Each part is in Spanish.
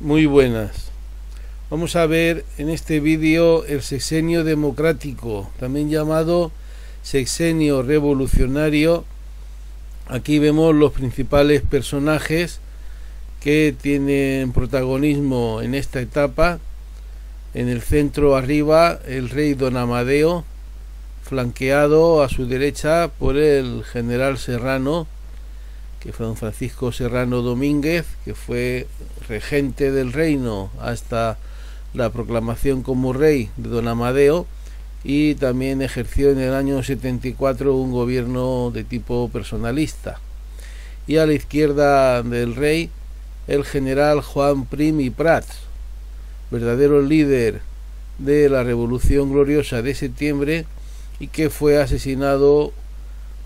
Muy buenas. Vamos a ver en este vídeo el sexenio democrático, también llamado sexenio revolucionario. Aquí vemos los principales personajes que tienen protagonismo en esta etapa. En el centro arriba el rey don Amadeo, flanqueado a su derecha por el general Serrano, que fue don Francisco Serrano Domínguez, que fue regente del reino hasta la proclamación como rey de don Amadeo y también ejerció en el año 74 un gobierno de tipo personalista. Y a la izquierda del rey el general Juan Prim y Prats, verdadero líder de la Revolución Gloriosa de septiembre y que fue asesinado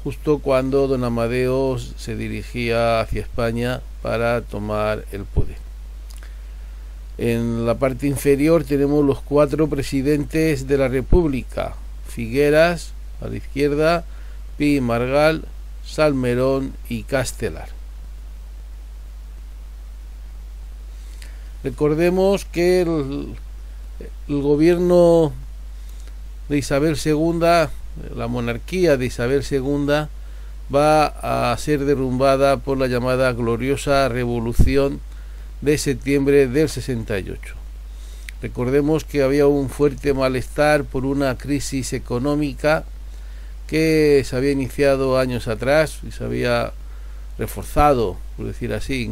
justo cuando don Amadeo se dirigía hacia España para tomar el poder. En la parte inferior tenemos los cuatro presidentes de la República, Figueras a la izquierda, Pi Margal, Salmerón y Castelar. Recordemos que el, el gobierno de Isabel II la monarquía de Isabel II va a ser derrumbada por la llamada gloriosa revolución de septiembre del 68. Recordemos que había un fuerte malestar por una crisis económica que se había iniciado años atrás y se había reforzado, por decir así,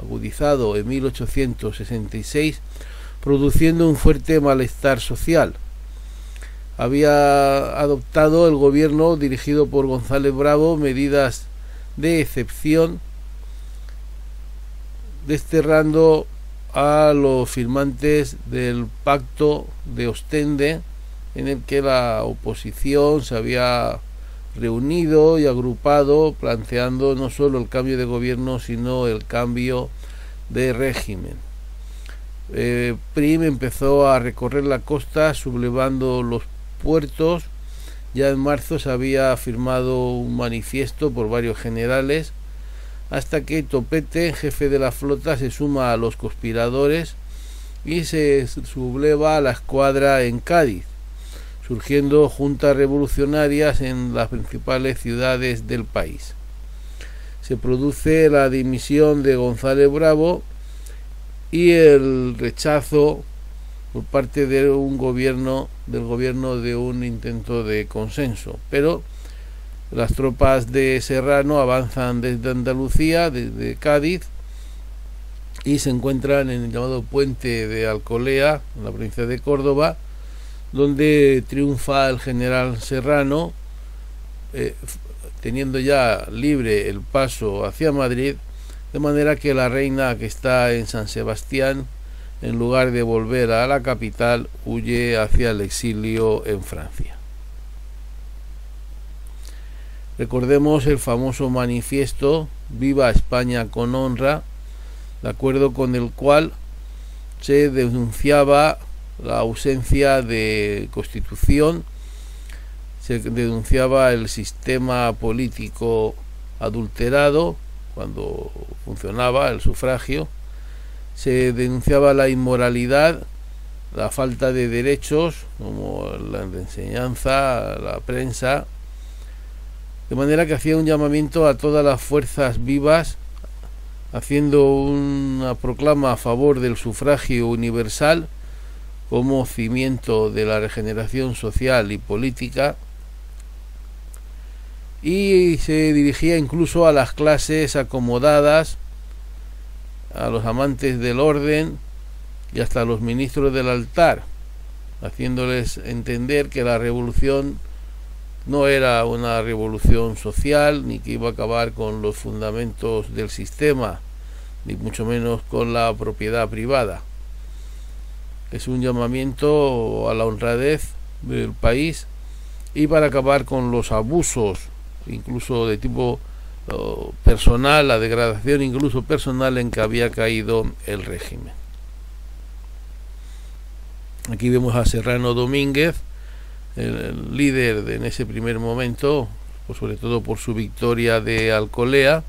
agudizado en 1866, produciendo un fuerte malestar social había adoptado el gobierno dirigido por González Bravo medidas de excepción desterrando a los firmantes del pacto de Ostende en el que la oposición se había reunido y agrupado planteando no solo el cambio de gobierno sino el cambio de régimen. Eh, Prim empezó a recorrer la costa sublevando los puertos. Ya en marzo se había firmado un manifiesto por varios generales hasta que Topete, jefe de la flota, se suma a los conspiradores y se subleva a la escuadra en Cádiz, surgiendo juntas revolucionarias en las principales ciudades del país. Se produce la dimisión de González Bravo y el rechazo por parte de un gobierno del gobierno de un intento de consenso. Pero las tropas de Serrano avanzan desde Andalucía desde Cádiz y se encuentran en el llamado puente de Alcolea en la provincia de Córdoba donde triunfa el general Serrano eh, teniendo ya libre el paso hacia Madrid de manera que la reina que está en San Sebastián en lugar de volver a la capital, huye hacia el exilio en Francia. Recordemos el famoso manifiesto Viva España con honra, de acuerdo con el cual se denunciaba la ausencia de constitución, se denunciaba el sistema político adulterado cuando funcionaba el sufragio, se denunciaba la inmoralidad, la falta de derechos, como la enseñanza, la prensa, de manera que hacía un llamamiento a todas las fuerzas vivas, haciendo una proclama a favor del sufragio universal como cimiento de la regeneración social y política, y se dirigía incluso a las clases acomodadas, a los amantes del orden y hasta a los ministros del altar, haciéndoles entender que la revolución no era una revolución social ni que iba a acabar con los fundamentos del sistema, ni mucho menos con la propiedad privada. Es un llamamiento a la honradez del país y para acabar con los abusos, incluso de tipo personal, la degradación incluso personal en que había caído el régimen. Aquí vemos a Serrano Domínguez, el líder de, en ese primer momento, sobre todo por su victoria de Alcolea,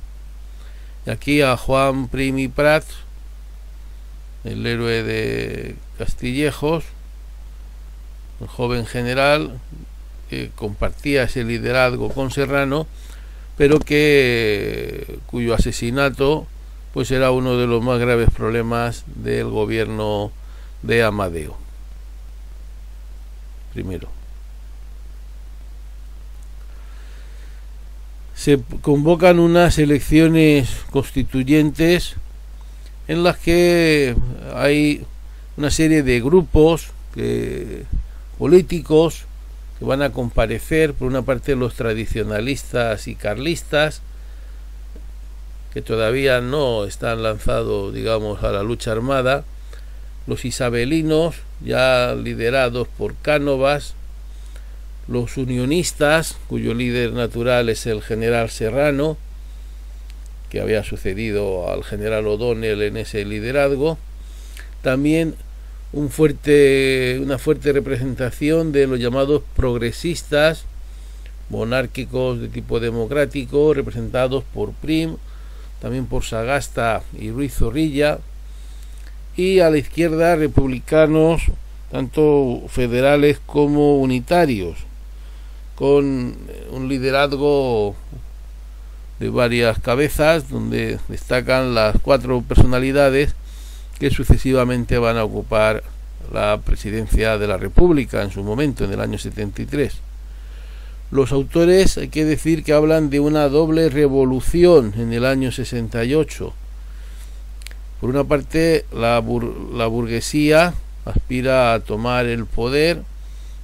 Y aquí a Juan Primi Prat, el héroe de Castillejos, un joven general que compartía ese liderazgo con Serrano, pero que cuyo asesinato pues era uno de los más graves problemas del gobierno de Amadeo. Primero. Se convocan unas elecciones constituyentes en las que hay una serie de grupos políticos van a comparecer, por una parte los tradicionalistas y carlistas, que todavía no están lanzados, digamos, a la lucha armada, los isabelinos, ya liderados por Cánovas, los unionistas, cuyo líder natural es el general Serrano, que había sucedido al general O'Donnell en ese liderazgo, también un fuerte, una fuerte representación de los llamados progresistas, monárquicos de tipo democrático, representados por Prim, también por Sagasta y Ruiz Zorrilla, y a la izquierda republicanos, tanto federales como unitarios, con un liderazgo de varias cabezas, donde destacan las cuatro personalidades que sucesivamente van a ocupar la presidencia de la República en su momento, en el año 73. Los autores hay que decir que hablan de una doble revolución en el año 68. Por una parte, la, la burguesía aspira a tomar el poder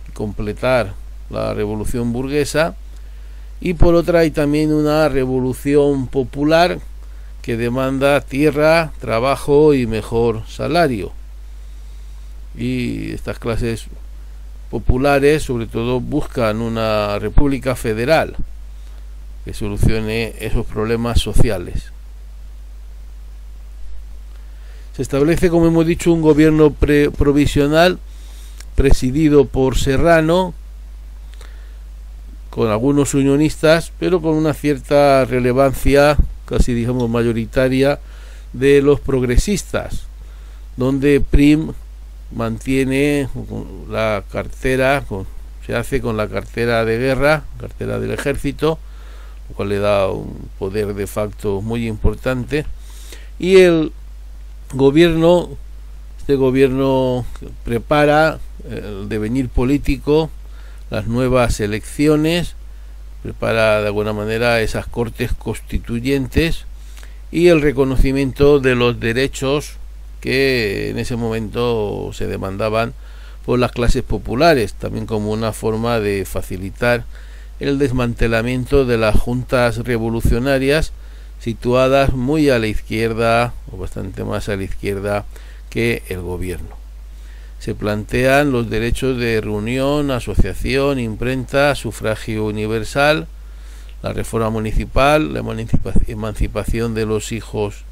y completar la revolución burguesa y por otra hay también una revolución popular que demanda tierra, trabajo y mejor salario. Y estas clases populares sobre todo buscan una república federal que solucione esos problemas sociales. Se establece, como hemos dicho, un gobierno provisional presidido por Serrano, con algunos unionistas, pero con una cierta relevancia, casi digamos mayoritaria, de los progresistas, donde Prim mantiene la cartera, se hace con la cartera de guerra, cartera del ejército, lo cual le da un poder de facto muy importante, y el gobierno, este gobierno prepara el devenir político, las nuevas elecciones, prepara de alguna manera esas cortes constituyentes y el reconocimiento de los derechos que en ese momento se demandaban por las clases populares, también como una forma de facilitar el desmantelamiento de las juntas revolucionarias situadas muy a la izquierda o bastante más a la izquierda que el gobierno. Se plantean los derechos de reunión, asociación, imprenta, sufragio universal, la reforma municipal, la emancipación de los hijos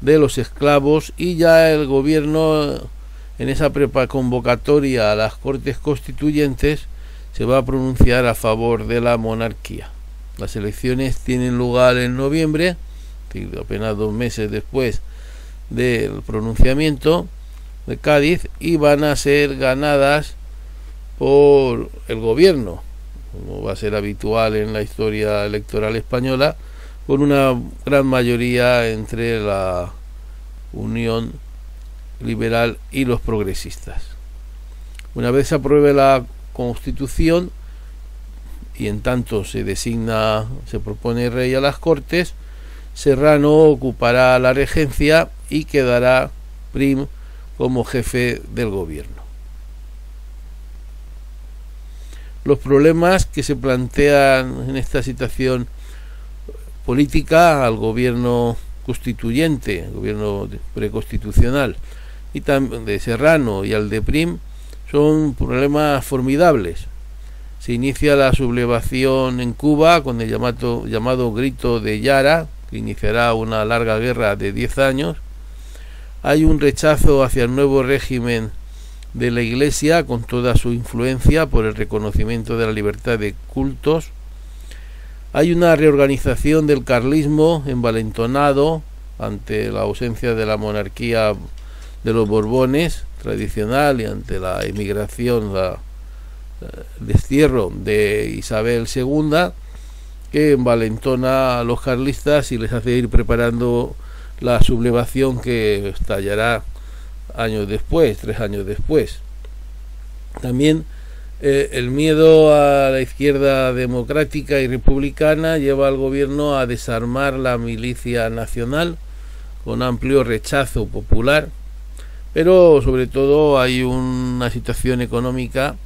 de los esclavos y ya el gobierno en esa prepa convocatoria a las Cortes Constituyentes se va a pronunciar a favor de la monarquía. Las elecciones tienen lugar en noviembre, apenas dos meses después del pronunciamiento de Cádiz, y van a ser ganadas por el gobierno, como va a ser habitual en la historia electoral española, con una gran mayoría entre la Unión Liberal y los progresistas. Una vez se apruebe la Constitución y en tanto se designa, se propone rey a las Cortes, Serrano ocupará la regencia y quedará Prim como jefe del gobierno. Los problemas que se plantean en esta situación política al gobierno constituyente, gobierno preconstitucional, y de Serrano y al de Prim, son problemas formidables. Se inicia la sublevación en Cuba con el llamado, llamado grito de Yara, que iniciará una larga guerra de 10 años. Hay un rechazo hacia el nuevo régimen de la Iglesia con toda su influencia por el reconocimiento de la libertad de cultos. Hay una reorganización del carlismo envalentonado ante la ausencia de la monarquía de los Borbones tradicional y ante la emigración, la, el destierro de Isabel II, que envalentona a los carlistas y les hace ir preparando la sublevación que estallará años después, tres años después. También eh, el miedo a la izquierda democrática y republicana lleva al gobierno a desarmar la milicia nacional con amplio rechazo popular, pero sobre todo hay una situación económica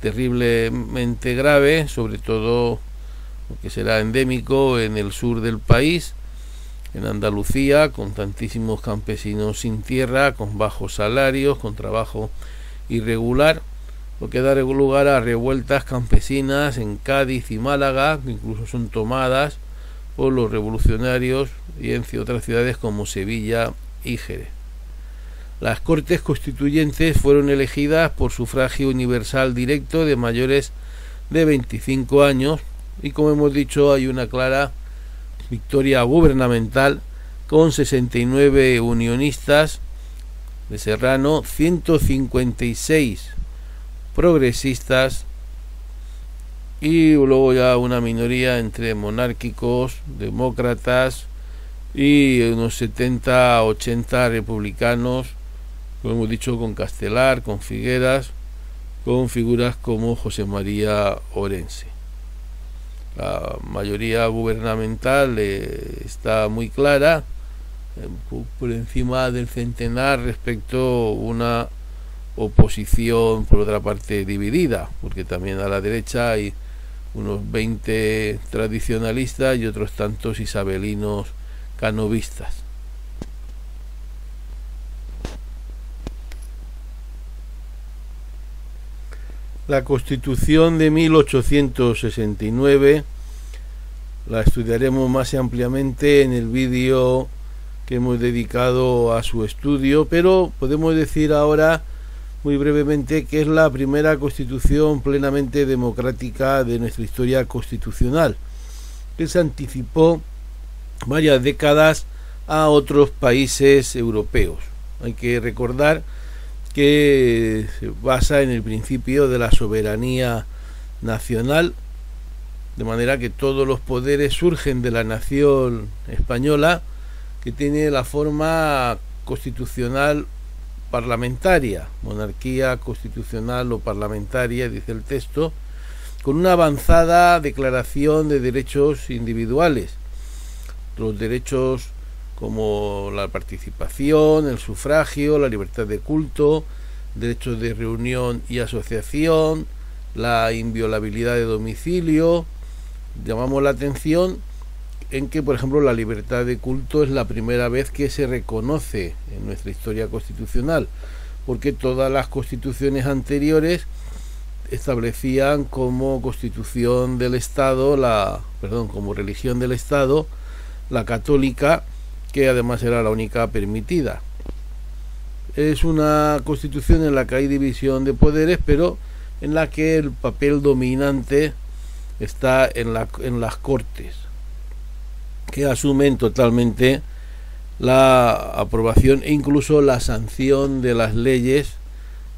terriblemente grave, sobre todo que será endémico en el sur del país, en Andalucía, con tantísimos campesinos sin tierra, con bajos salarios, con trabajo irregular, lo que da lugar a revueltas campesinas en Cádiz y Málaga, que incluso son tomadas por los revolucionarios y en otras ciudades como Sevilla y Jerez. Las Cortes Constituyentes fueron elegidas por sufragio universal directo de mayores de 25 años y como hemos dicho hay una clara victoria gubernamental con 69 unionistas de Serrano, 156 progresistas y luego ya una minoría entre monárquicos, demócratas y unos 70 80 republicanos, como hemos dicho, con Castelar, con Figueras, con figuras como José María Orense. La mayoría gubernamental eh, está muy clara, eh, por encima del centenar respecto a una oposición, por otra parte, dividida, porque también a la derecha hay unos 20 tradicionalistas y otros tantos isabelinos canovistas. La Constitución de 1869 la estudiaremos más ampliamente en el vídeo que hemos dedicado a su estudio, pero podemos decir ahora muy brevemente que es la primera constitución plenamente democrática de nuestra historia constitucional, que se anticipó varias décadas a otros países europeos. Hay que recordar que se basa en el principio de la soberanía nacional, de manera que todos los poderes surgen de la nación española, que tiene la forma constitucional parlamentaria, monarquía constitucional o parlamentaria, dice el texto, con una avanzada declaración de derechos individuales. Los derechos como la participación, el sufragio, la libertad de culto, derechos de reunión y asociación, la inviolabilidad de domicilio. Llamamos la atención en que, por ejemplo, la libertad de culto es la primera vez que se reconoce en nuestra historia constitucional, porque todas las constituciones anteriores establecían como constitución del Estado, la, perdón, como religión del Estado, la católica que además era la única permitida. Es una constitución en la que hay división de poderes, pero en la que el papel dominante está en, la, en las cortes, que asumen totalmente la aprobación e incluso la sanción de las leyes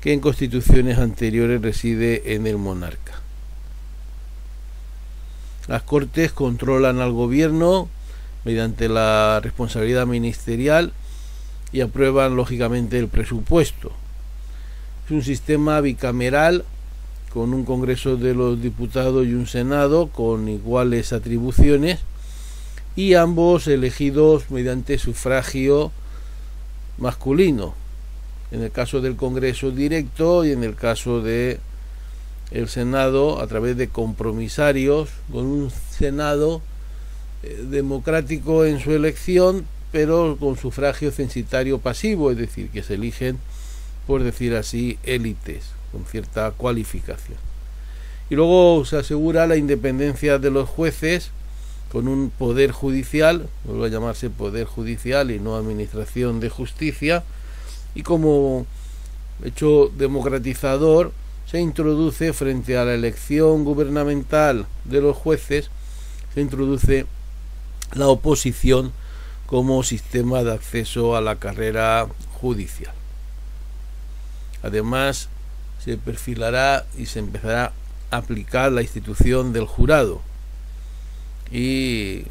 que en constituciones anteriores reside en el monarca. Las cortes controlan al gobierno mediante la responsabilidad ministerial y aprueban lógicamente el presupuesto. Es un sistema bicameral con un Congreso de los Diputados y un Senado con iguales atribuciones y ambos elegidos mediante sufragio masculino. En el caso del Congreso directo y en el caso de el Senado a través de compromisarios con un Senado democrático en su elección, pero con sufragio censitario pasivo, es decir, que se eligen, por decir así, élites, con cierta cualificación. Y luego se asegura la independencia de los jueces con un poder judicial, vuelve a llamarse poder judicial y no administración de justicia, y como hecho democratizador se introduce frente a la elección gubernamental de los jueces se introduce la oposición como sistema de acceso a la carrera judicial. Además, se perfilará y se empezará a aplicar la institución del jurado. Y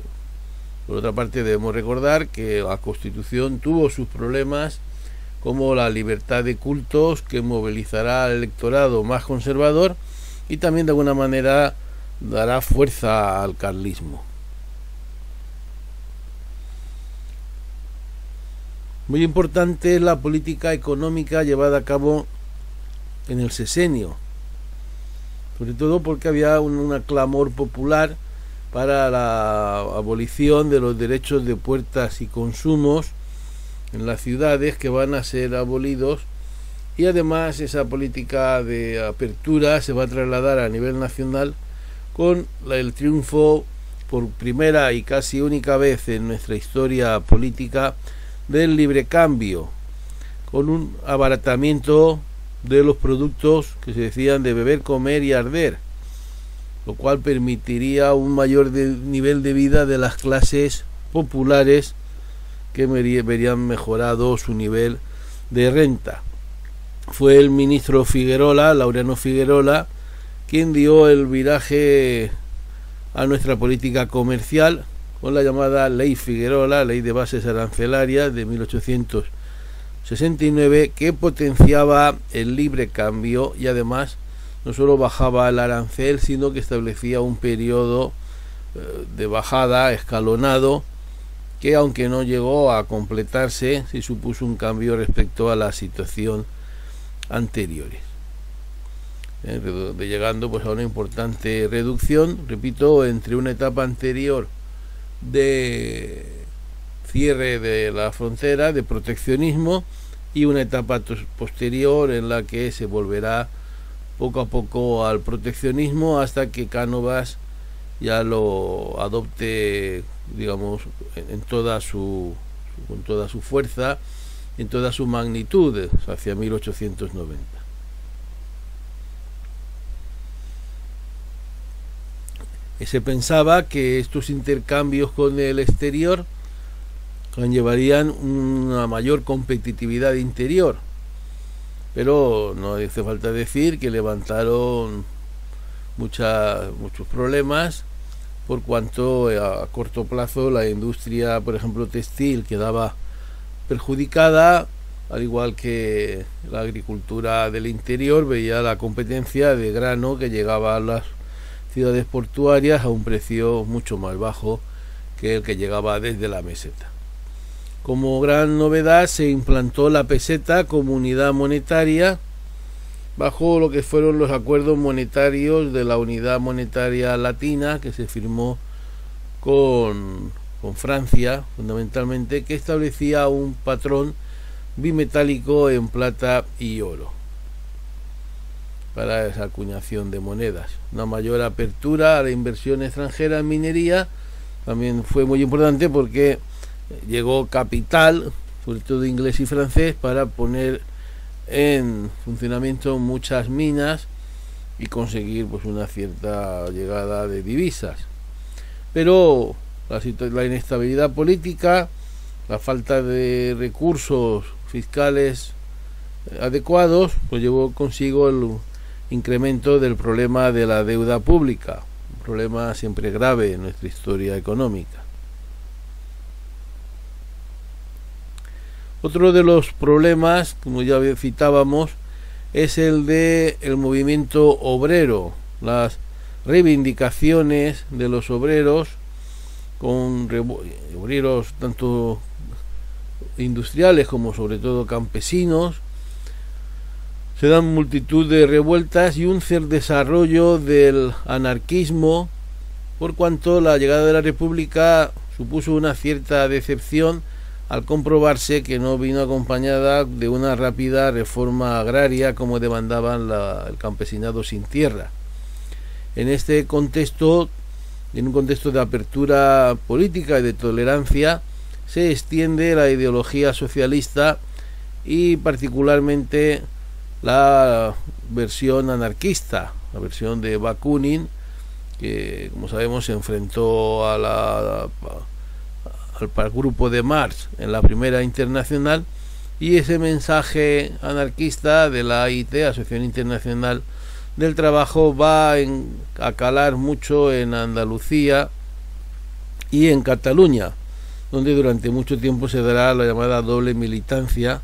por otra parte debemos recordar que la Constitución tuvo sus problemas como la libertad de cultos que movilizará al electorado más conservador y también de alguna manera dará fuerza al carlismo. Muy importante es la política económica llevada a cabo en el sesenio, sobre todo porque había un, clamor popular para la abolición de los derechos de puertas y consumos en las ciudades que van a ser abolidos y además esa política de apertura se va a trasladar a nivel nacional con el triunfo por primera y casi única vez en nuestra historia política del libre cambio, con un abaratamiento de los productos que se decían de beber, comer y arder, lo cual permitiría un mayor nivel de vida de las clases populares que verían mejorado su nivel de renta. Fue el ministro Figuerola, Laureano Figuerola, quien dio el viraje a nuestra política comercial con la llamada Ley Figueroa, Ley de Bases Arancelarias de 1869, que potenciaba el libre cambio y además no solo bajaba el arancel, sino que establecía un periodo eh, de bajada escalonado que aunque no llegó a completarse, sí supuso un cambio respecto a la situación anteriores. Eh, llegando pues a una importante reducción, repito, entre una etapa anterior de cierre de la frontera, de proteccionismo, y una etapa posterior en la que se volverá poco a poco al proteccionismo hasta que Cánovas ya lo adopte, digamos, en, toda su con toda su fuerza, en toda su magnitud, hacia 1890. Se pensaba que estos intercambios con el exterior conllevarían una mayor competitividad interior. Pero no hace falta decir que levantaron muchos problemas por cuanto a corto plazo la industria, por ejemplo, textil quedaba perjudicada, al igual que la agricultura del interior veía la competencia de grano que llegaba a las ciudades portuarias a un precio mucho más bajo que el que llegaba desde la meseta. Como gran novedad se implantó la peseta como unidad monetaria bajo lo que fueron los acuerdos monetarios de la unidad monetaria latina que se firmó con, con Francia fundamentalmente que establecía un patrón bimetálico en plata y oro para esa acuñación de monedas. Una mayor apertura a la inversión extranjera en minería también fue muy importante porque llegó capital, sobre todo inglés y francés, para poner en funcionamiento muchas minas y conseguir pues una cierta llegada de divisas. Pero la, la inestabilidad política, la falta de recursos fiscales adecuados, pues llevó consigo el incremento del problema de la deuda pública, un problema siempre grave en nuestra historia económica. Otro de los problemas, como ya citábamos, es el de el movimiento obrero, las reivindicaciones de los obreros con obreros tanto industriales como sobre todo campesinos se dan multitud de revueltas y un desarrollo del anarquismo, por cuanto la llegada de la República supuso una cierta decepción al comprobarse que no vino acompañada de una rápida reforma agraria como demandaban el campesinado sin tierra. En este contexto, en un contexto de apertura política y de tolerancia, se extiende la ideología socialista y particularmente la versión anarquista, la versión de Bakunin, que como sabemos se enfrentó a la, al, grupo de Marx en la primera internacional y ese mensaje anarquista de la AIT, Asociación Internacional del Trabajo, va a calar mucho en Andalucía y en Cataluña, donde durante mucho tiempo se dará la llamada doble militancia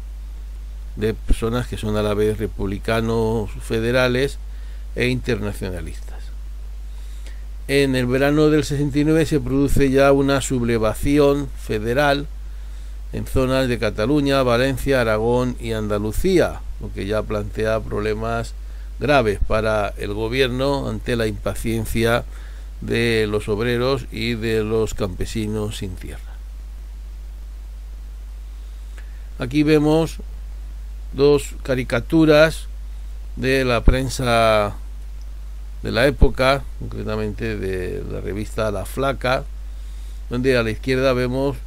de personas que son a la vez republicanos federales e internacionalistas. En el verano del 69 se produce ya una sublevación federal en zonas de Cataluña, Valencia, Aragón y Andalucía, lo que ya plantea problemas graves para el gobierno ante la impaciencia de los obreros y de los campesinos sin tierra. Aquí vemos dos caricaturas de la prensa de la época, concretamente de la revista La Flaca, donde a la izquierda vemos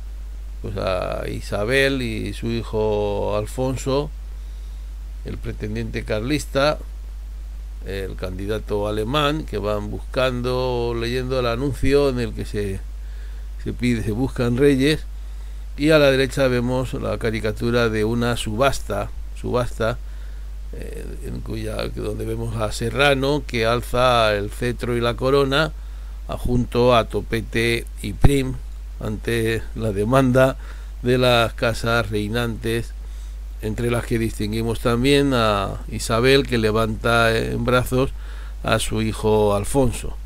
pues a Isabel y su hijo Alfonso, el pretendiente carlista, el candidato alemán, que van buscando, leyendo el anuncio en el que se, se pide, se buscan reyes, y a la derecha vemos la caricatura de una subasta, subasta eh, en cuya, donde vemos a Serrano que alza el cetro y la corona junto a Topete y Prim ante la demanda de las casas reinantes entre las que distinguimos también a Isabel que levanta en brazos a su hijo Alfonso.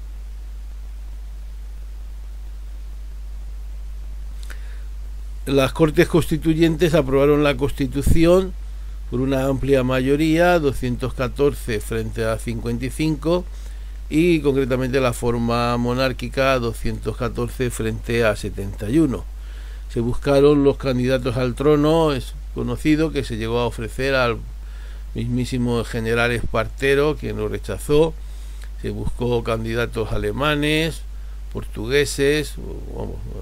Las Cortes Constituyentes aprobaron la Constitución por una amplia mayoría, 214 frente a 55, y concretamente la forma monárquica 214 frente a 71. Se buscaron los candidatos al trono, es conocido que se llegó a ofrecer al mismísimo general Espartero, quien lo rechazó. Se buscó candidatos alemanes, portugueses,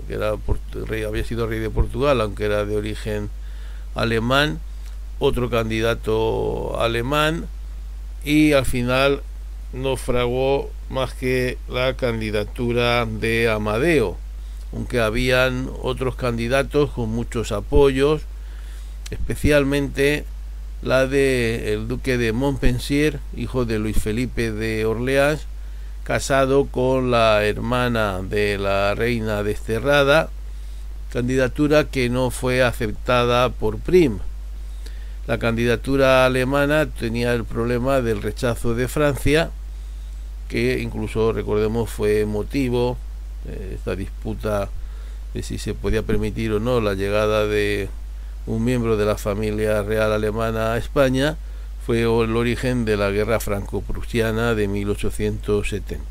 que había sido rey de Portugal, aunque era de origen alemán otro candidato alemán y al final no fragó más que la candidatura de Amadeo, aunque habían otros candidatos con muchos apoyos, especialmente la de el duque de Montpensier, hijo de Luis Felipe de Orleans, casado con la hermana de la reina desterrada, candidatura que no fue aceptada por Prim. La candidatura alemana tenía el problema del rechazo de Francia, que incluso recordemos fue motivo eh, esta disputa de si se podía permitir o no la llegada de un miembro de la familia real alemana a España, fue el origen de la guerra franco-prusiana de 1870.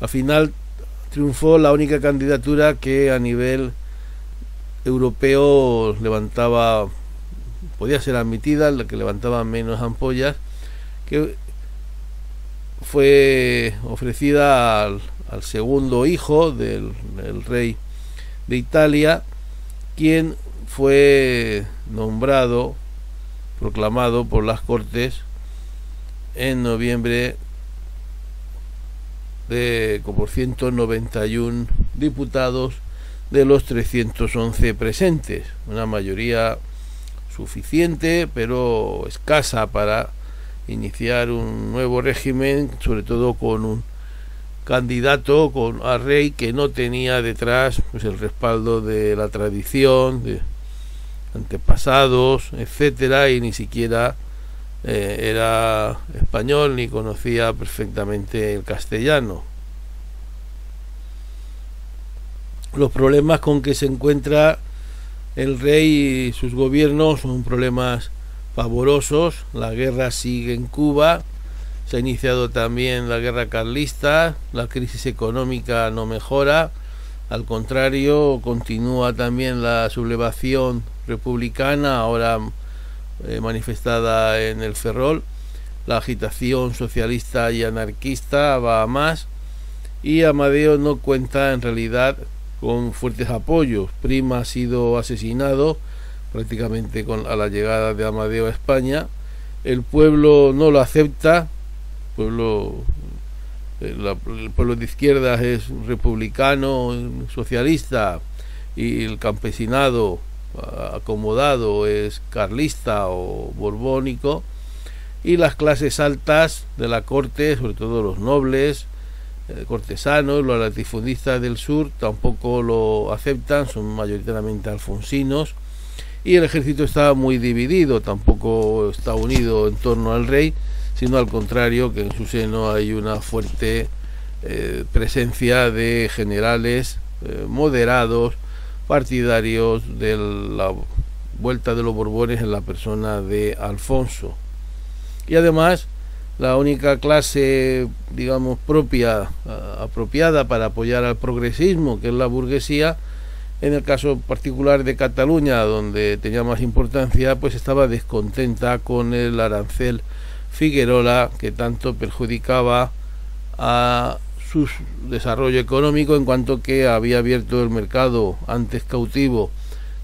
Al final triunfó la única candidatura que a nivel europeo levantaba podía ser admitida, la que levantaba menos ampollas, que fue ofrecida al, segundo hijo del, rey de Italia, quien fue nombrado, proclamado por las Cortes en noviembre de por 191 diputados de los 311 presentes, una mayoría suficiente, pero escasa para iniciar un nuevo régimen, sobre todo con un candidato con a rey que no tenía detrás pues el respaldo de la tradición, de antepasados, etcétera, y ni siquiera eh, era español ni conocía perfectamente el castellano. Los problemas con que se encuentra el rey y sus gobiernos son problemas pavorosos. La guerra sigue en Cuba. Se ha iniciado también la guerra carlista. La crisis económica no mejora. Al contrario, continúa también la sublevación republicana, ahora eh, manifestada en el Ferrol. La agitación socialista y anarquista va a más. Y Amadeo no cuenta en realidad con fuertes apoyos. Prima ha sido asesinado prácticamente con, a la llegada de Amadeo a España. El pueblo no lo acepta, pueblo el pueblo de izquierdas es republicano, socialista, y el campesinado acomodado es carlista o borbónico, y las clases altas de la corte, sobre todo los nobles, eh, cortesanos, los latifundistas del sur, tampoco lo aceptan, son mayoritariamente alfonsinos, y el ejército está muy dividido, tampoco está unido en torno al rey, sino al contrario, que en su seno hay una fuerte eh, presencia de generales eh, moderados, partidarios de la vuelta de los Borbones en la persona de Alfonso. Y además, la única clase, digamos, propia, apropiada para apoyar al progresismo, que es la burguesía, en el caso particular de Cataluña, donde tenía más importancia, pues estaba descontenta con el arancel Figuerola que tanto perjudicaba a su desarrollo económico en cuanto que había abierto el mercado antes cautivo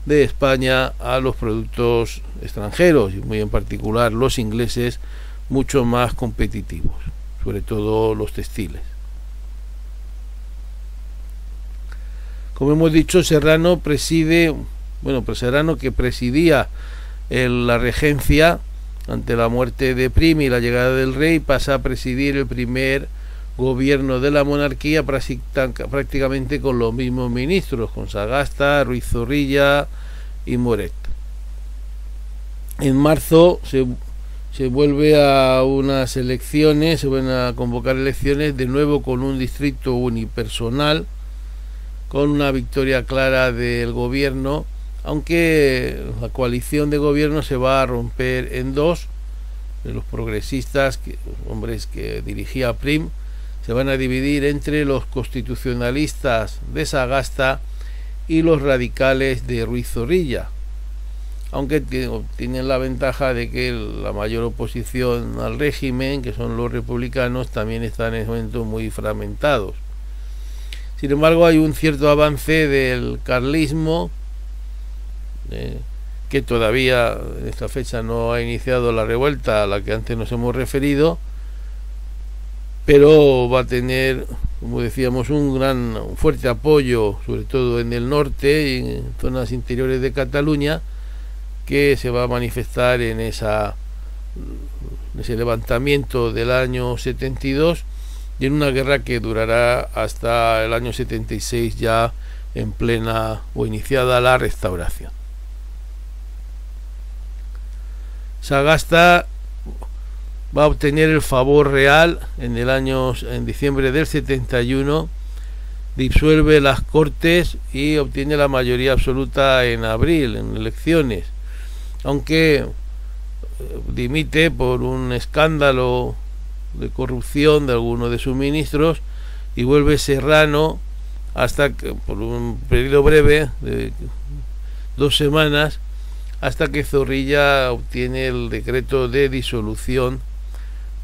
de España a los productos extranjeros y muy en particular los ingleses mucho más competitivos, sobre todo los textiles. Como hemos dicho, Serrano preside, bueno, pues Serrano que presidía la regencia ante la muerte de Prim y la llegada del rey, pasa a presidir el primer gobierno de la monarquía prácticamente con los mismos ministros, con Sagasta, Ruiz Zorrilla y Moret. En marzo se, se vuelve a unas elecciones, se van a convocar elecciones de nuevo con un distrito unipersonal, con una victoria clara del gobierno aunque la coalición de gobierno se va a romper en dos, los progresistas, hombres que dirigía Prim, se van a dividir entre los constitucionalistas de Sagasta y los radicales de Ruiz Zorrilla, aunque tienen la ventaja de que la mayor oposición al régimen, que son los republicanos, también están en ese momento muy fragmentados. Sin embargo, hay un cierto avance del carlismo, eh, que todavía en esta fecha no ha iniciado la revuelta a la que antes nos hemos referido, pero va a tener, como decíamos, un gran fuerte apoyo, sobre todo en el norte y en zonas interiores de Cataluña, que se va a manifestar en ese levantamiento del año 72 y en una guerra que durará hasta el año 76 ya en plena o iniciada la restauración. Sagasta va a obtener el favor real en el año en diciembre del 71 disuelve las cortes y obtiene la mayoría absoluta en abril en elecciones aunque eh, dimite por un escándalo de corrupción de alguno de sus ministros y vuelve Serrano hasta que por un periodo breve de dos semanas hasta que Zorrilla obtiene el decreto de disolución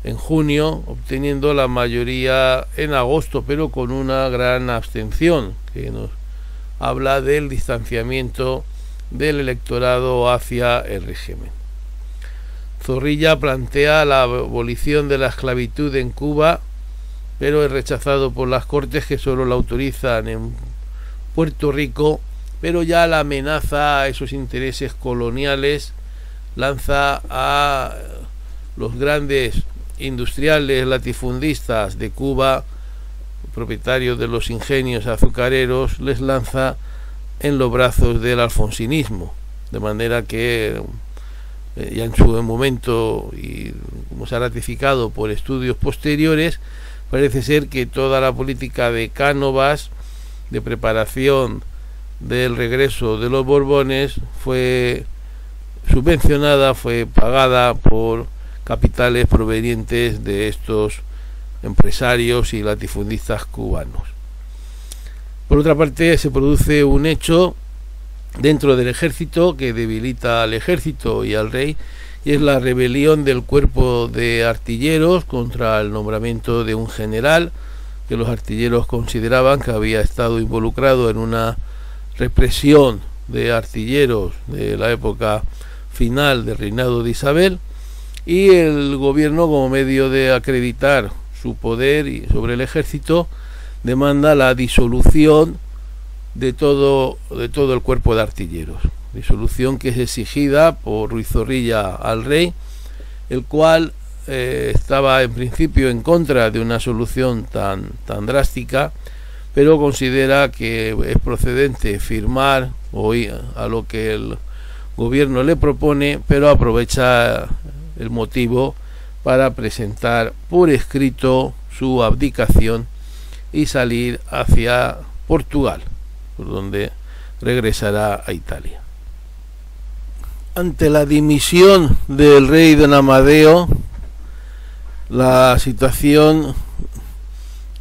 en junio, obteniendo la mayoría en agosto, pero con una gran abstención, que nos habla del distanciamiento del electorado hacia el régimen. Zorrilla plantea la abolición de la esclavitud en Cuba, pero es rechazado por las Cortes que solo la autorizan en Puerto Rico pero ya la amenaza a esos intereses coloniales lanza a los grandes industriales latifundistas de Cuba, propietarios de los ingenios azucareros, les lanza en los brazos del alfonsinismo, de manera que eh, ya en su momento y como se ha ratificado por estudios posteriores, parece ser que toda la política de Cánovas de preparación del regreso de los Borbones fue subvencionada, fue pagada por capitales provenientes de estos empresarios y latifundistas cubanos. Por otra parte, se produce un hecho dentro del ejército que debilita al ejército y al rey, y es la rebelión del cuerpo de artilleros contra el nombramiento de un general que los artilleros consideraban que había estado involucrado en una represión de artilleros de la época final del reinado de Isabel y el gobierno como medio de acreditar su poder sobre el ejército, demanda la disolución de todo, de todo el cuerpo de artilleros. Disolución que es exigida por Ruiz Zorrilla al rey, el cual eh, estaba en principio en contra de una solución tan, tan drástica, pero considera que es procedente firmar o a lo que el gobierno le propone, pero aprovecha el motivo para presentar por escrito su abdicación y salir hacia Portugal, por donde regresará a Italia. Ante la dimisión del rey don Amadeo, la situación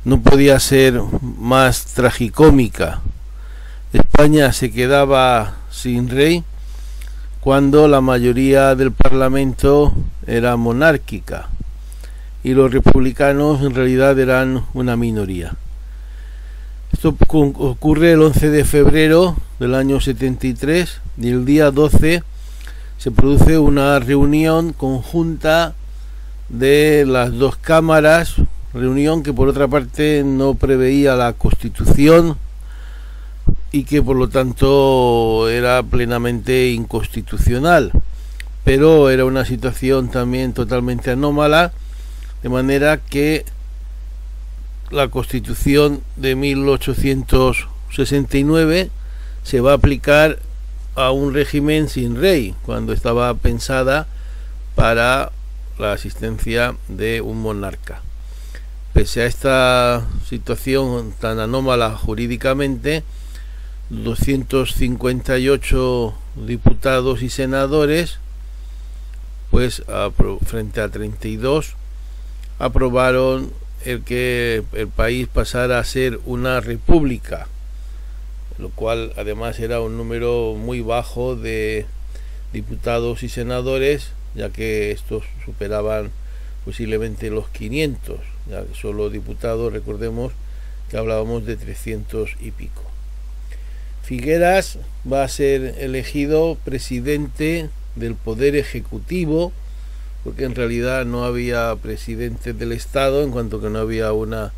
no podía ser más tragicómica. España se quedaba sin rey cuando la mayoría del Parlamento era monárquica y los republicanos en realidad eran una minoría. Esto ocurre el 11 de febrero del año 73 y el día 12 se produce una reunión conjunta de las dos cámaras, reunión que por otra parte no preveía la constitución y que por lo tanto era plenamente inconstitucional, pero era una situación también totalmente anómala, de manera que la constitución de 1869 se va a aplicar a un régimen sin rey, cuando estaba pensada para la asistencia de un monarca. Pese a esta situación tan anómala jurídicamente, 258 diputados y senadores, pues frente a 32, aprobaron el que el país pasara a ser una república, lo cual además era un número muy bajo de diputados y senadores, ya que estos superaban posiblemente los 500, ya que solo diputados, recordemos que hablábamos de 300 y pico. Figueras va a ser elegido presidente del Poder Ejecutivo, porque en realidad no había presidente del Estado, en cuanto que no había una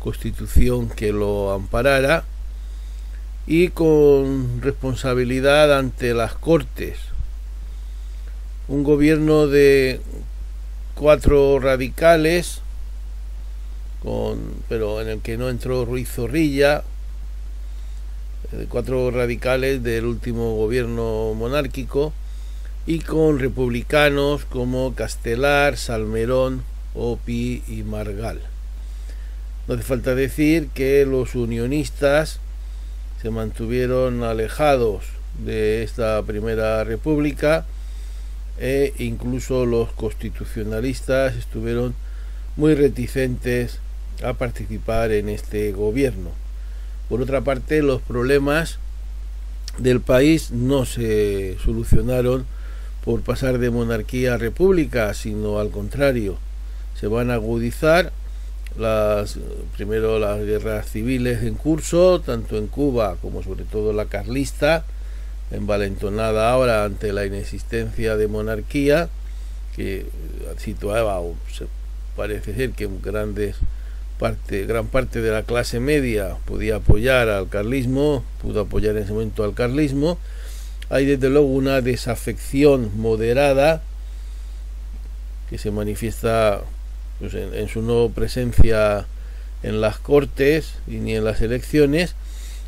constitución que lo amparara, y con responsabilidad ante las Cortes. Un gobierno de cuatro radicales, con, pero en el que no entró Ruiz Zorrilla, cuatro radicales del último gobierno monárquico y con republicanos como Castelar, Salmerón, Opi y Margal. No hace falta decir que los unionistas se mantuvieron alejados de esta primera república e incluso los constitucionalistas estuvieron muy reticentes a participar en este gobierno. Por otra parte, los problemas del país no se solucionaron por pasar de monarquía a república, sino al contrario, se van a agudizar las primero las guerras civiles en curso, tanto en Cuba como sobre todo la carlista, envalentonada ahora ante la inexistencia de monarquía, que situaba, o parece ser que parte, gran parte de la clase media podía apoyar al carlismo, pudo apoyar en ese momento al carlismo. Hay desde luego una desafección moderada que se manifiesta pues, en, su no presencia en las cortes y ni en las elecciones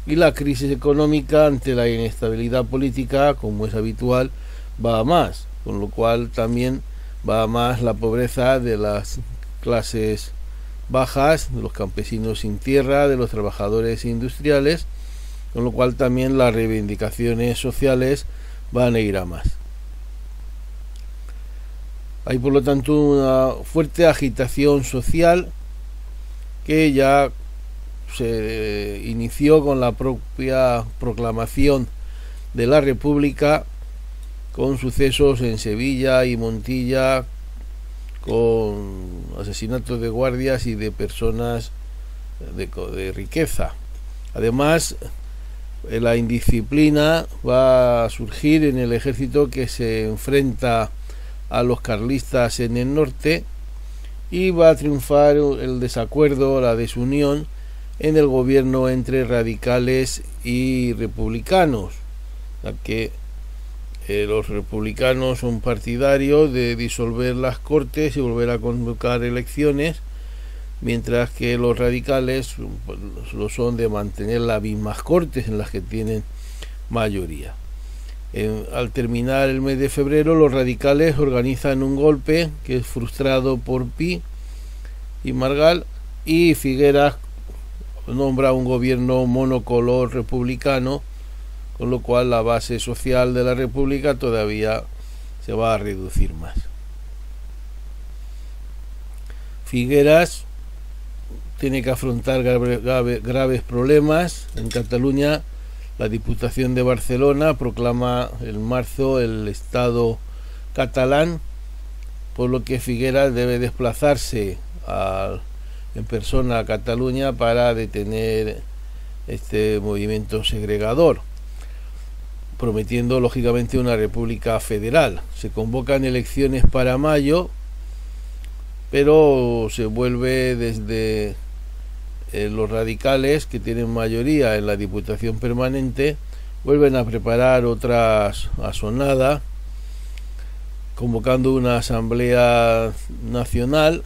y la crisis económica ante la inestabilidad política, como es habitual, va a más, con lo cual también va a más la pobreza de las clases bajas de los campesinos sin tierra, de los trabajadores industriales, con lo cual también las reivindicaciones sociales van a ir a más. Hay por lo tanto una fuerte agitación social que ya se inició con la propia proclamación de la República con sucesos en Sevilla y Montilla con asesinatos de guardias y de personas de, de riqueza. Además, la indisciplina va a surgir en el ejército que se enfrenta a los carlistas en el norte y va a triunfar el desacuerdo, la desunión en el gobierno entre radicales y republicanos, que eh, los republicanos son partidarios de disolver las cortes y volver a convocar elecciones, mientras que los radicales pues, lo son de mantener las mismas cortes en las que tienen mayoría. al terminar el mes de febrero, los radicales organizan un golpe que es frustrado por Pi y Margal y Figueras nombra un gobierno monocolor republicano, con lo cual la base social de la república todavía se va a reducir más. Figueras tiene que afrontar graves problemas. En Cataluña, la Diputación de Barcelona proclama en marzo el Estado catalán, por lo que Figueras debe desplazarse en persona a Cataluña para detener este movimiento segregador, prometiendo lógicamente una república federal. Se convocan elecciones para mayo, pero se vuelve desde eh, los radicales que tienen mayoría en la Diputación Permanente, vuelven a preparar otras asonada, convocando una asamblea nacional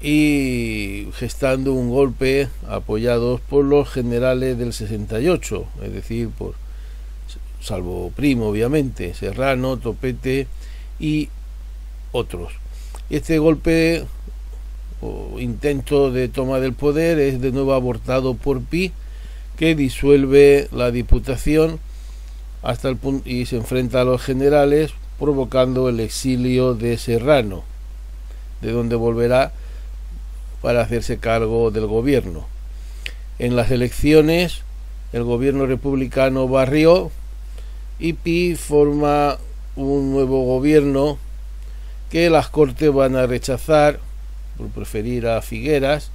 y gestando un golpe apoyados por los generales del 68, es decir, por salvo Primo obviamente, Serrano, Topete y otros. Este golpe intento de toma del poder es de nuevo abortado por Pi, que disuelve la diputación hasta el punto y se enfrenta a los generales, provocando el exilio de Serrano, de donde volverá para hacerse cargo del gobierno. En las elecciones, el gobierno republicano barrió y Pi forma un nuevo gobierno que las cortes van a rechazar por preferir a Figueras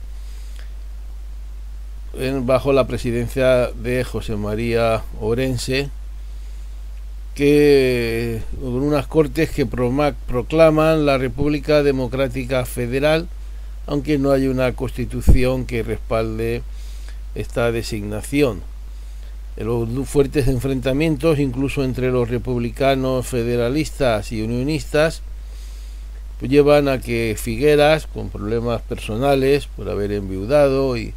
bajo la presidencia de José María Orense que con unas cortes que proclaman la República Democrática Federal aunque no hay una constitución que respalde esta designación. Los fuertes enfrentamientos, incluso entre los republicanos federalistas y unionistas, pues llevan a que Figueras, con problemas personales por haber enviudado y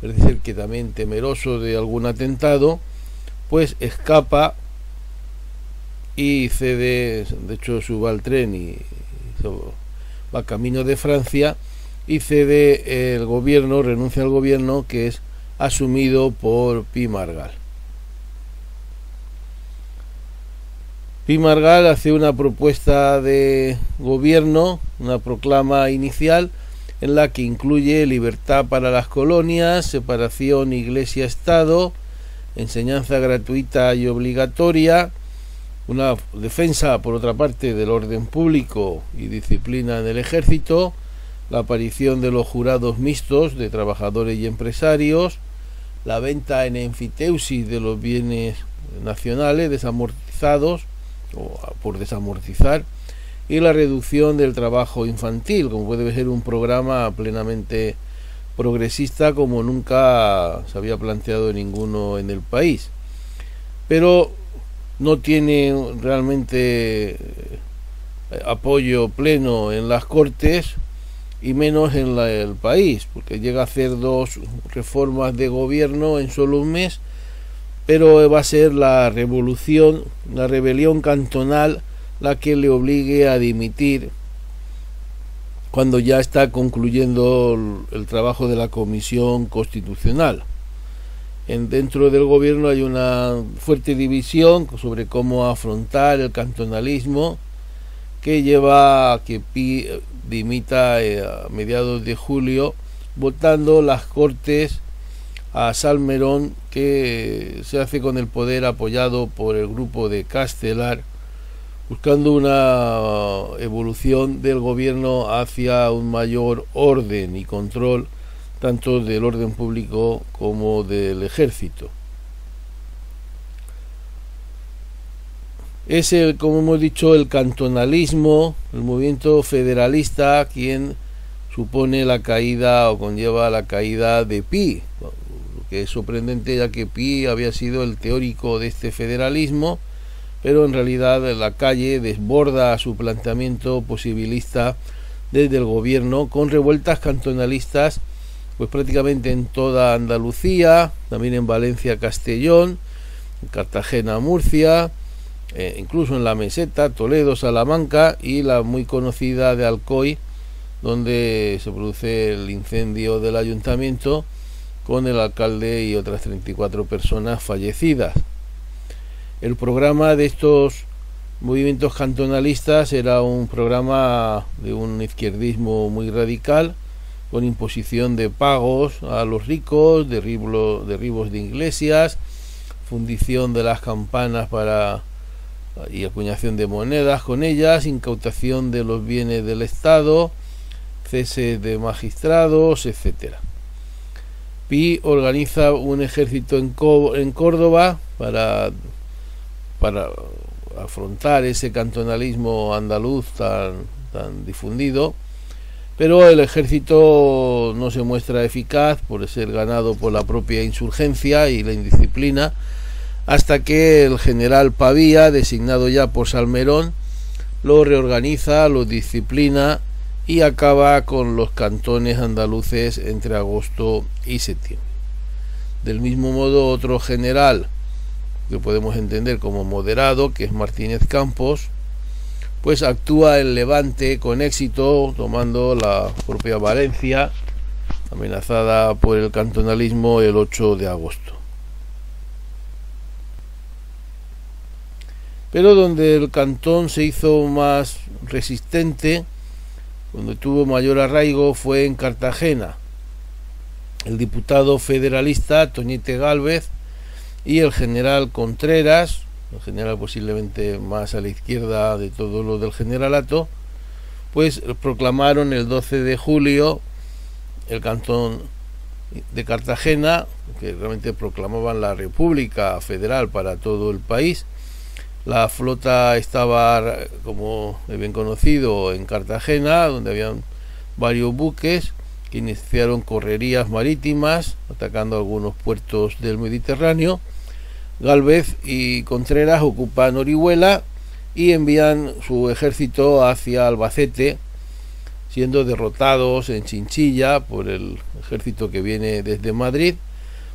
parece que también temeroso de algún atentado, pues escapa y cede, de hecho suba al tren y va camino de Francia y cede el gobierno, renuncia al gobierno que es asumido por Pi Margal. Pi Margal hace una propuesta de gobierno, una proclama inicial en la que incluye libertad para las colonias, separación iglesia-estado, enseñanza gratuita y obligatoria, una defensa, por otra parte, del orden público y disciplina en el ejército, la aparición de los jurados mixtos de trabajadores y empresarios, la venta en enfiteusis de los bienes nacionales desamortizados o por desamortizar y la reducción del trabajo infantil, como puede ser un programa plenamente progresista como nunca se había planteado ninguno en el país. Pero no tiene realmente eh, apoyo pleno en las Cortes y menos en el país, porque llega a hacer dos reformas de gobierno en solo un mes, pero va a ser la revolución, la rebelión cantonal la que le obligue a dimitir cuando ya está concluyendo el, trabajo de la Comisión Constitucional. En, dentro del gobierno hay una fuerte división sobre cómo afrontar el cantonalismo que lleva a que Pi dimita eh, a mediados de julio, votando las Cortes a Salmerón, que se hace con el poder apoyado por el grupo de Castelar, buscando una evolución del gobierno hacia un mayor orden y control tanto del orden público como del ejército. Es, el, como hemos dicho, el cantonalismo, el movimiento federalista, quien supone la caída o conlleva la caída de Pi, que es sorprendente ya que Pi había sido el teórico de este federalismo, pero en realidad la calle desborda su planteamiento posibilista desde el gobierno con revueltas cantonalistas pues prácticamente en toda Andalucía, también en Valencia, Castellón, en Cartagena, Murcia, eh, incluso en la meseta, Toledo, Salamanca y la muy conocida de Alcoy, donde se produce el incendio del ayuntamiento con el alcalde y otras 34 personas fallecidas. El programa de estos movimientos cantonalistas era un programa de un izquierdismo muy radical, con imposición de pagos a los ricos, derribo, derribos de iglesias, fundición de las campanas para y acuñación de monedas con ellas, incautación de los bienes del Estado, cese de magistrados, etcétera. Pi organiza un ejército en, Córdoba para, para afrontar ese cantonalismo andaluz tan, tan difundido, pero el ejército no se muestra eficaz por ser ganado por la propia insurgencia y la indisciplina, hasta que el general Pavía, designado ya por Salmerón, lo reorganiza, lo disciplina y acaba con los cantones andaluces entre agosto y septiembre. Del mismo modo, otro general que podemos entender como moderado, que es Martínez Campos, pues actúa en Levante con éxito, tomando la propia Valencia, amenazada por el cantonalismo el 8 de agosto. Pero donde el cantón se hizo más resistente donde tuvo mayor arraigo fue en Cartagena. El diputado federalista Toñete Gálvez y el general Contreras, el general posiblemente más a la izquierda de todo lo del generalato, pues proclamaron el 12 de julio el cantón de Cartagena, que realmente proclamaban la República Federal para todo el país, la flota estaba, como bien conocido, en Cartagena, donde habían varios buques que iniciaron correrías marítimas, atacando algunos puertos del Mediterráneo. Galvez y Contreras ocupan Orihuela y envían su ejército hacia Albacete, siendo derrotados en Chinchilla por el ejército que viene desde Madrid,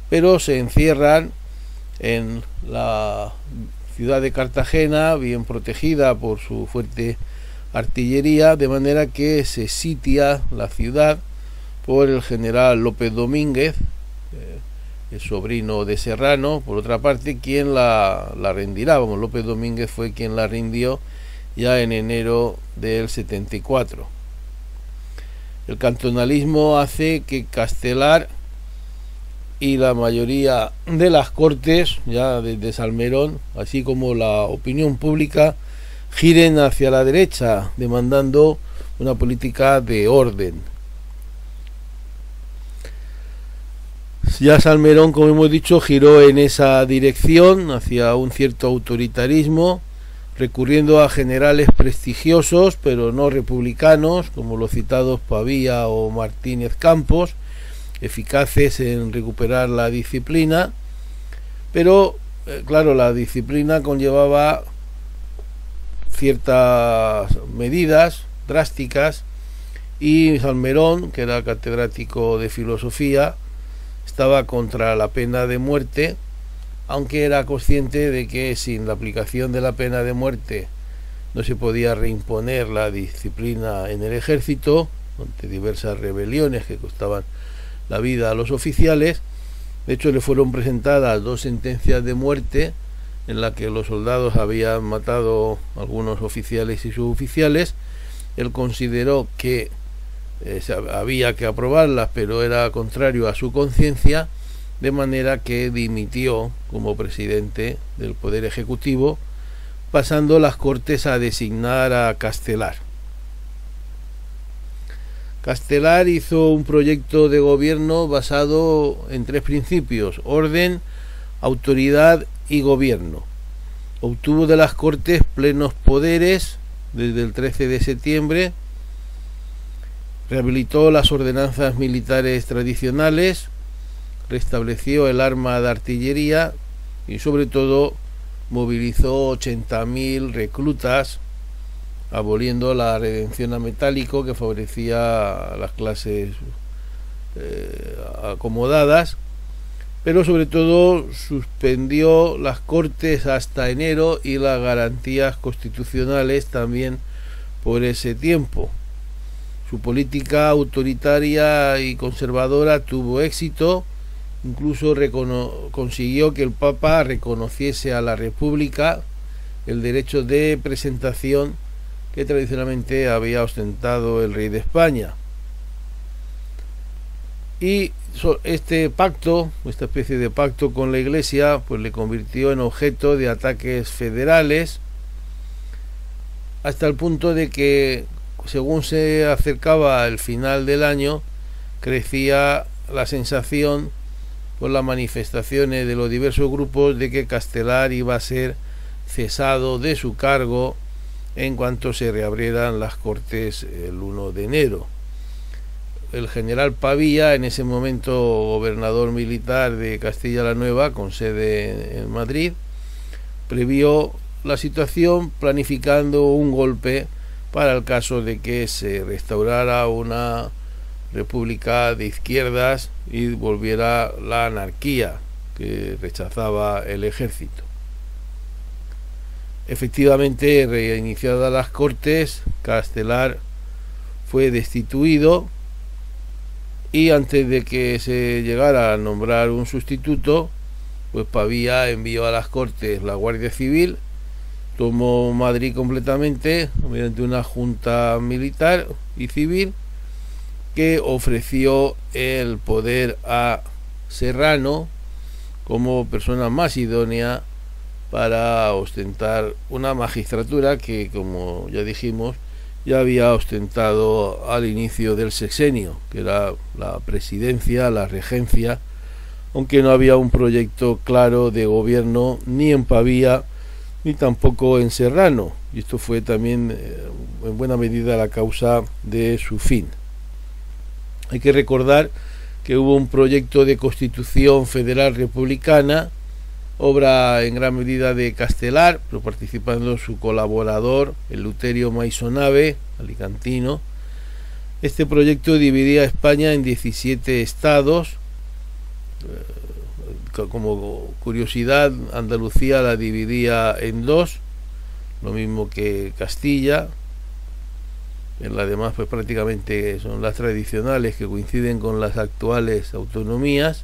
pero se encierran en la ciudad de Cartagena, bien protegida por su fuerte artillería, de manera que se sitia la ciudad por el general López Domínguez, eh, el sobrino de Serrano, por otra parte, quien la, la rendirá. Vamos, López Domínguez fue quien la rindió ya en enero del 74. El cantonalismo hace que Castelar y la mayoría de las cortes, ya desde Salmerón, así como la opinión pública, giren hacia la derecha, demandando una política de orden. Ya Salmerón, como hemos dicho, giró en esa dirección, hacia un cierto autoritarismo, recurriendo a generales prestigiosos, pero no republicanos, como los citados Pavía o Martínez Campos, eficaces en recuperar la disciplina, pero eh, claro, la disciplina conllevaba ciertas medidas drásticas y Salmerón, que era catedrático de filosofía, estaba contra la pena de muerte, aunque era consciente de que sin la aplicación de la pena de muerte no se podía reimponer la disciplina en el ejército, ante diversas rebeliones que costaban la vida a los oficiales. De hecho, le fueron presentadas dos sentencias de muerte en la que los soldados habían matado a algunos oficiales y suboficiales. Él consideró que eh, había que aprobarlas, pero era contrario a su conciencia, de manera que dimitió como presidente del Poder Ejecutivo, pasando las Cortes a designar a Castelar. Castelar hizo un proyecto de gobierno basado en tres principios, orden, autoridad y gobierno. obtuvo de las Cortes plenos poderes desde el 13 de septiembre, rehabilitó las ordenanzas militares tradicionales, restableció el arma de artillería y sobre todo movilizó 80.000 reclutas aboliendo la redención a metálico que favorecía a las clases eh, acomodadas, pero sobre todo suspendió las cortes hasta enero y las garantías constitucionales también por ese tiempo. Su política autoritaria y conservadora tuvo éxito, incluso consiguió que el Papa reconociese a la República el derecho de presentación que tradicionalmente había ostentado el rey de España. Y este pacto, esta especie de pacto con la Iglesia, pues le convirtió en objeto de ataques federales hasta el punto de que según se acercaba el final del año, crecía la sensación por las manifestaciones de los diversos grupos de que Castelar iba a ser cesado de su cargo en cuanto se reabrieran las Cortes el 1 de enero. El general Pavía, en ese momento gobernador militar de Castilla la Nueva, con sede en Madrid, previó la situación planificando un golpe para el caso de que se restaurara una república de izquierdas y volviera la anarquía que rechazaba el ejército. Efectivamente, reiniciadas las Cortes, Castelar fue destituido y antes de que se llegara a nombrar un sustituto, pues Pavía envió a las Cortes la Guardia Civil, tomó Madrid completamente mediante una junta militar y civil que ofreció el poder a Serrano como persona más idónea para ostentar una magistratura que, como ya dijimos, ya había ostentado al inicio del sexenio, que era la presidencia, la regencia, aunque no había un proyecto claro de gobierno ni en Pavía ni tampoco en Serrano, y esto fue también eh, en buena medida la causa de su fin. Hay que recordar que hubo un proyecto de constitución federal republicana obra en gran medida de Castelar, pero participando su colaborador, el Luterio Maisonave, alicantino. Este proyecto dividía España en 17 estados. Eh, como curiosidad, Andalucía la dividía en dos, lo mismo que Castilla. En la demás, pues prácticamente son las tradicionales que coinciden con las actuales autonomías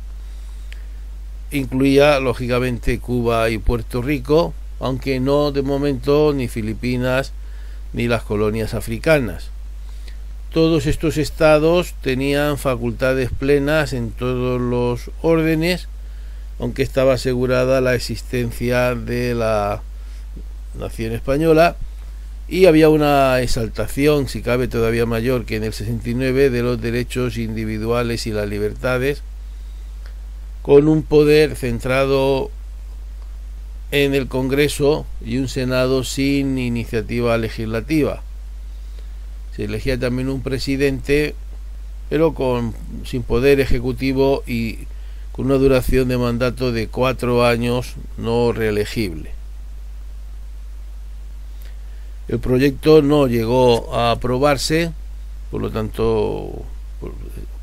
incluía lógicamente Cuba y Puerto Rico, aunque no de momento ni Filipinas ni las colonias africanas. Todos estos estados tenían facultades plenas en todos los órdenes, aunque estaba asegurada la existencia de la nación española y había una exaltación, si cabe todavía mayor que en el 69, de los derechos individuales y las libertades, con un poder centrado en el Congreso y un Senado sin iniciativa legislativa. Se elegía también un presidente, pero con, sin poder ejecutivo y con una duración de mandato de cuatro años no reelegible. El proyecto no llegó a aprobarse, por lo tanto,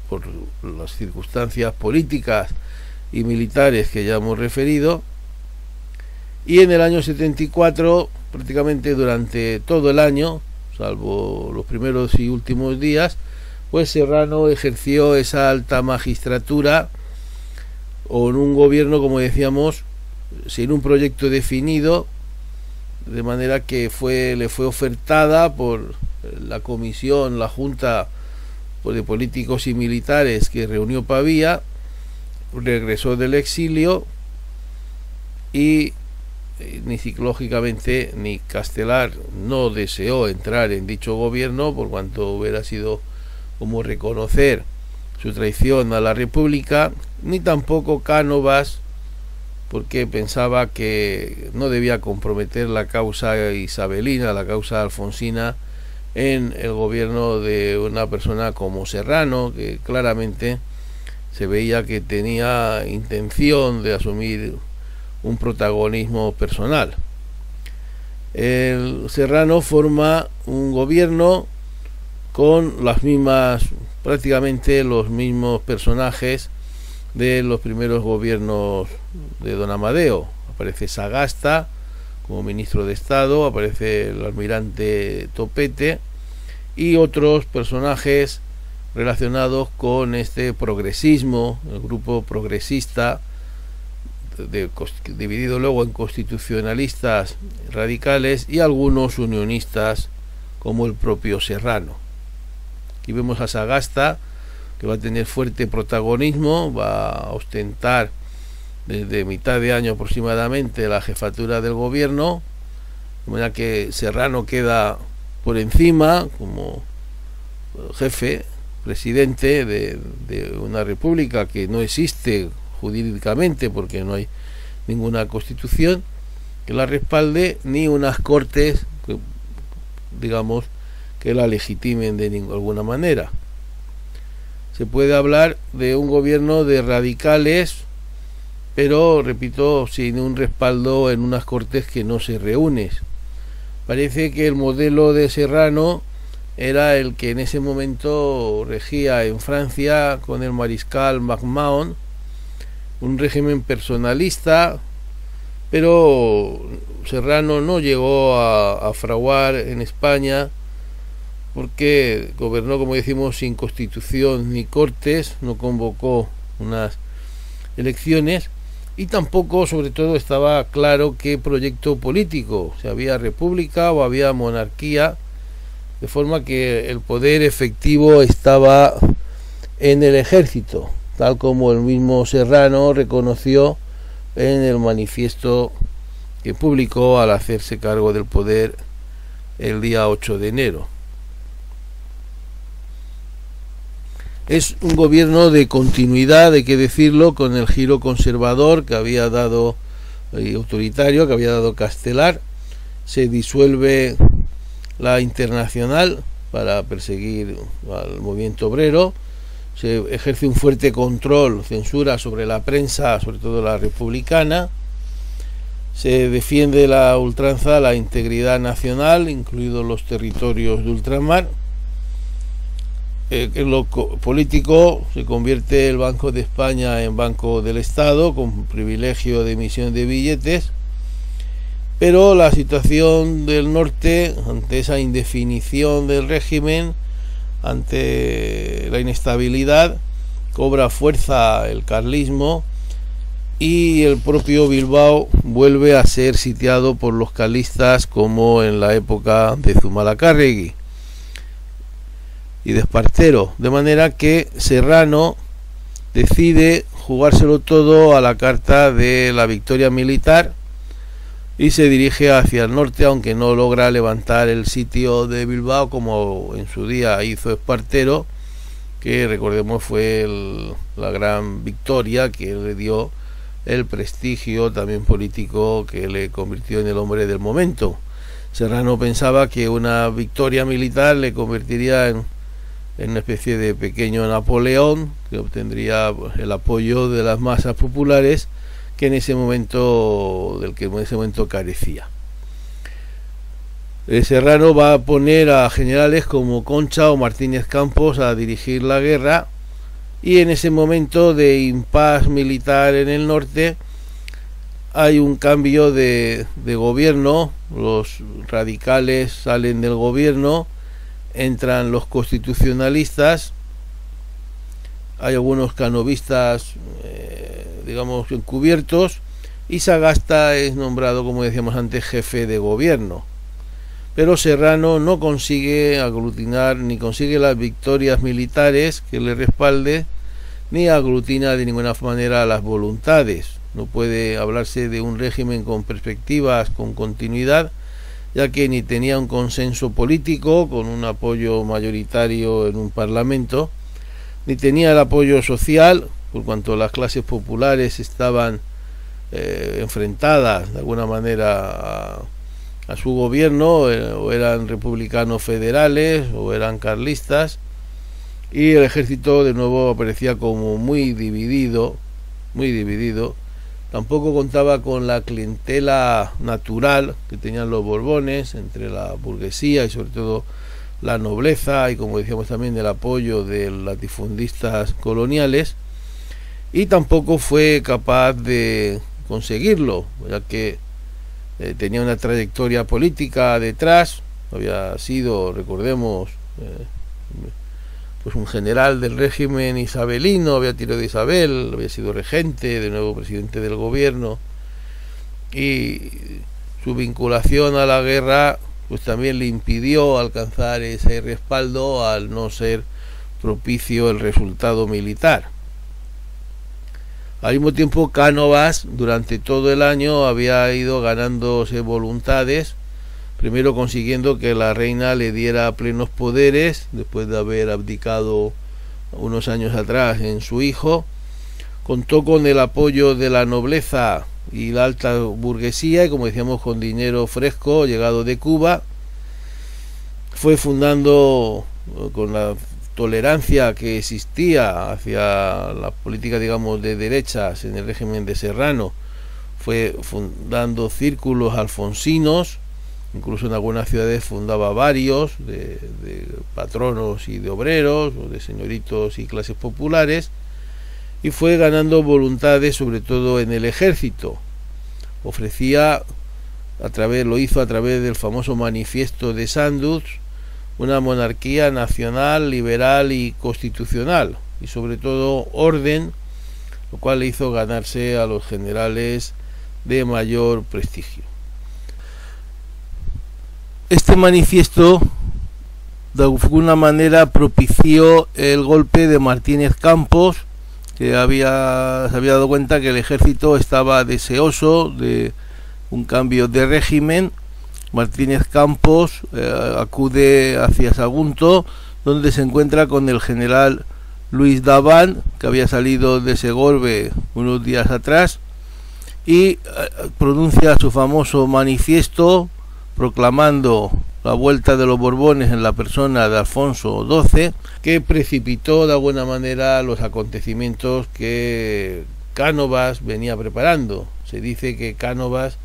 por las circunstancias políticas y militares que ya hemos referido. Y en el año 74, prácticamente durante todo el año, salvo los primeros y últimos días, pues Serrano ejerció esa alta magistratura o en un gobierno, como decíamos, sin un proyecto definido, de manera que fue, le fue ofertada por la comisión, la Junta de Políticos y Militares que reunió Pavía, regresó del exilio y eh, ni psicológicamente ni Castelar no deseó entrar en dicho gobierno por cuanto hubiera sido como reconocer su traición a la República, ni tampoco Cánovas porque pensaba que no debía comprometer la causa isabelina, la causa alfonsina, en el gobierno de una persona como Serrano, que claramente se veía que tenía intención de asumir un protagonismo personal. El Serrano forma un gobierno con las mismas, prácticamente los mismos personajes de los primeros gobiernos de don Amadeo. Aparece Sagasta como ministro de Estado, aparece el almirante Topete y otros personajes relacionados con este progresismo, el grupo progresista, dividido luego en constitucionalistas radicales y algunos unionistas como el propio Serrano. Aquí vemos a Sagasta, que va a tener fuerte protagonismo, va a ostentar desde mitad de año aproximadamente la jefatura del gobierno, de manera que Serrano queda por encima como jefe, presidente de, de una república que no existe jurídicamente porque no hay ninguna constitución que la respalde ni unas cortes que, digamos que la legitimen de ninguna manera se puede hablar de un gobierno de radicales, pero repito, sin un respaldo en unas cortes que no se reúnen. Parece que el modelo de Serrano era el que en ese momento regía en Francia con el mariscal MacMahon, un régimen personalista, pero Serrano no llegó a, fraguar en España porque gobernó, como decimos, sin constitución ni cortes, no convocó unas elecciones y tampoco, sobre todo, estaba claro qué proyecto político, si había república o había monarquía, de forma que el poder efectivo estaba en el ejército, tal como el mismo Serrano reconoció en el manifiesto que publicó al hacerse cargo del poder el día 8 de enero. Es un gobierno de continuidad, hay que decirlo, con el giro conservador que había dado y autoritario que había dado Castelar. Se disuelve la internacional para perseguir al movimiento obrero. Se ejerce un fuerte control, censura sobre la prensa, sobre todo la republicana. Se defiende la ultranza, la integridad nacional, incluidos los territorios de ultramar eh, en lo político se convierte el Banco de España en Banco del Estado con privilegio de emisión de billetes, pero la situación del norte ante esa indefinición del régimen, ante la inestabilidad, cobra fuerza el carlismo y el propio Bilbao vuelve a ser sitiado por los carlistas como en la época de Zumalacárregui y de Espartero, de manera que Serrano decide jugárselo todo a la carta de la victoria militar y se dirige hacia el norte, aunque no logra levantar el sitio de Bilbao como en su día hizo Espartero, que recordemos fue la gran victoria que le dio el prestigio también político que le convirtió en el hombre del momento. Serrano pensaba que una victoria militar le convertiría en en una especie de pequeño Napoleón que obtendría el apoyo de las masas populares que en ese momento del que en ese momento carecía. Serrano va a poner a generales como Concha o Martínez Campos a dirigir la guerra y en ese momento de impas militar en el norte hay un cambio de, de gobierno, los radicales salen del gobierno, entran los constitucionalistas, hay algunos canovistas, eh, digamos, encubiertos, y Sagasta es nombrado, como decíamos antes, jefe de gobierno. Pero Serrano no consigue aglutinar ni consigue las victorias militares que le respalde, ni aglutina de ninguna manera las voluntades. No puede hablarse de un régimen con perspectivas, con continuidad, ya que ni tenía un consenso político con un apoyo mayoritario en un parlamento, ni tenía el apoyo social, por cuanto las clases populares estaban eh, enfrentadas de alguna manera a, su gobierno, eh, o eran republicanos federales o eran carlistas, y el ejército de nuevo aparecía como muy dividido, muy dividido. Tampoco contaba con la clientela natural que tenían los Borbones entre la burguesía y sobre todo la nobleza y como decíamos también el apoyo de latifundistas coloniales y tampoco fue capaz de conseguirlo ya que eh, tenía una trayectoria política detrás había sido recordemos eh, pues un general del régimen isabelino había tirado de Isabel había sido regente de nuevo presidente del gobierno y su vinculación a la guerra pues también le impidió alcanzar ese respaldo al no ser propicio el resultado militar. Al mismo tiempo, Cánovas durante todo el año había ido ganándose voluntades, primero consiguiendo que la reina le diera plenos poderes, después de haber abdicado unos años atrás en su hijo, contó con el apoyo de la nobleza y la alta burguesía, y como decíamos, con dinero fresco llegado de Cuba, fue fundando con la tolerancia que existía hacia la política, digamos, de derechas en el régimen de Serrano, fue fundando círculos alfonsinos, incluso en algunas ciudades fundaba varios de, patronos y de obreros, o de señoritos y clases populares, y fue ganando voluntades sobre todo en el ejército. Ofrecía a través lo hizo a través del famoso manifiesto de Sandus, una monarquía nacional, liberal y constitucional, y sobre todo orden, lo cual le hizo ganarse a los generales de mayor prestigio. Este manifiesto de alguna manera propició el golpe de Martínez Campos, que había, se había dado cuenta que el ejército estaba deseoso de un cambio de régimen. Martínez Campos eh, acude hacia Sagunto, donde se encuentra con el general Luis Daván, que había salido de Segorbe unos días atrás, y eh, pronuncia su famoso manifiesto proclamando la vuelta de los Borbones en la persona de Alfonso XII, que precipitó de alguna manera los acontecimientos que Cánovas venía preparando. Se dice que Cánovas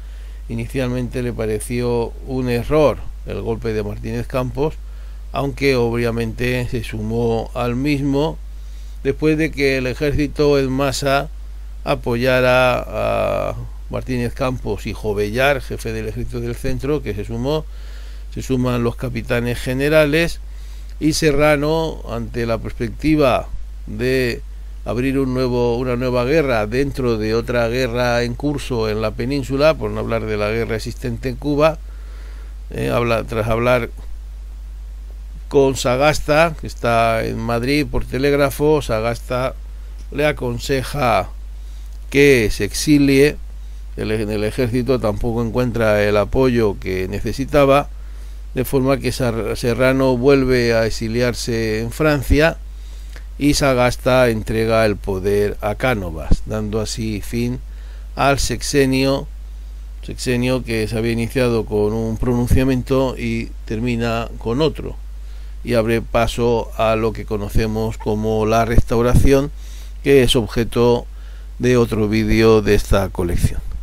inicialmente le pareció un error el golpe de Martínez Campos, aunque obviamente se sumó al mismo después de que el ejército en masa apoyara a Martínez Campos y Jovellar, jefe del ejército del centro, que se sumó. Se suman los capitanes generales y Serrano, ante la perspectiva de abrir un nuevo, una nueva guerra dentro de otra guerra en curso en la península, por no hablar de la guerra existente en Cuba, eh, habla, tras hablar con Sagasta, que está en Madrid por telégrafo, Sagasta le aconseja que se exilie, en el ejército tampoco encuentra el apoyo que necesitaba, de forma que Serrano vuelve a exiliarse en Francia y Sagasta entrega el poder a Cánovas, dando así fin al sexenio, sexenio que se había iniciado con un pronunciamiento y termina con otro, y abre paso a lo que conocemos como la restauración, que es objeto de otro vídeo de esta colección.